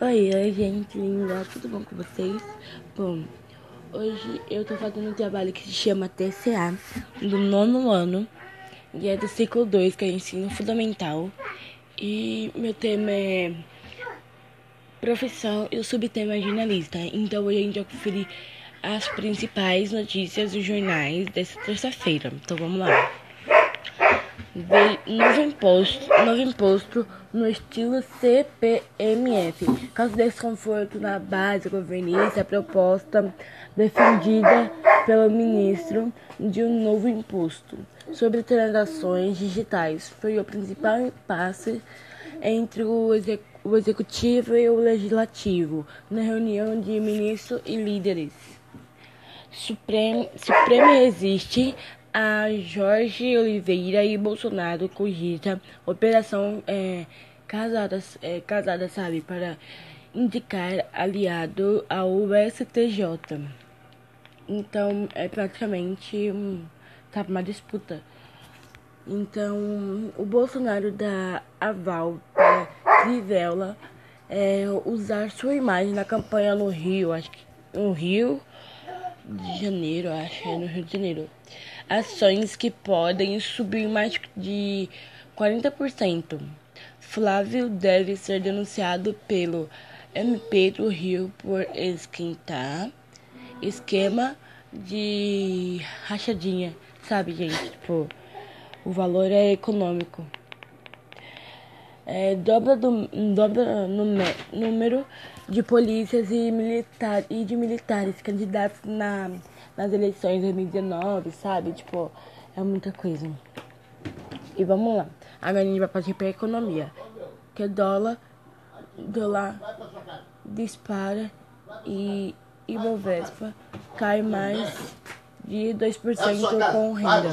Oi, oi, gente linda, tudo bom com vocês? Bom, hoje eu tô fazendo um trabalho que se chama TCA, do nono ano, e é do ciclo 2, que é ensino fundamental. E meu tema é profissão e o subtema é jornalista. Então hoje a gente vai conferir as principais notícias dos jornais dessa terça-feira. Então vamos lá novo imposto, novo imposto no estilo CPMF. Caso desconforto na base governista, a proposta defendida pelo ministro de um novo imposto sobre transações digitais foi o principal impasse entre o, exec o executivo e o legislativo na reunião de ministros e líderes. Supremo, Supremo existe a Jorge Oliveira e Bolsonaro cogita operação é, casada, é, casada, sabe, para indicar aliado ao STJ. Então é praticamente um, sabe, uma disputa. Então o Bolsonaro dá aval para Crivella é, usar sua imagem na campanha no Rio, acho que no Rio de Janeiro, acho, é no Rio de Janeiro ações que podem subir mais de 40%. Flávio deve ser denunciado pelo MP do Rio por esquentar esquema de rachadinha, sabe, gente? Tipo, o valor é econômico. É, dobra, do, dobra no número de polícias e, militar, e de militares candidatos na nas eleições de 2019, sabe? Tipo, é muita coisa. E vamos lá. Agora a gente vai partir para a economia. Que dólar, dólar dispara e Ibovespa cai mais de 2% com renda.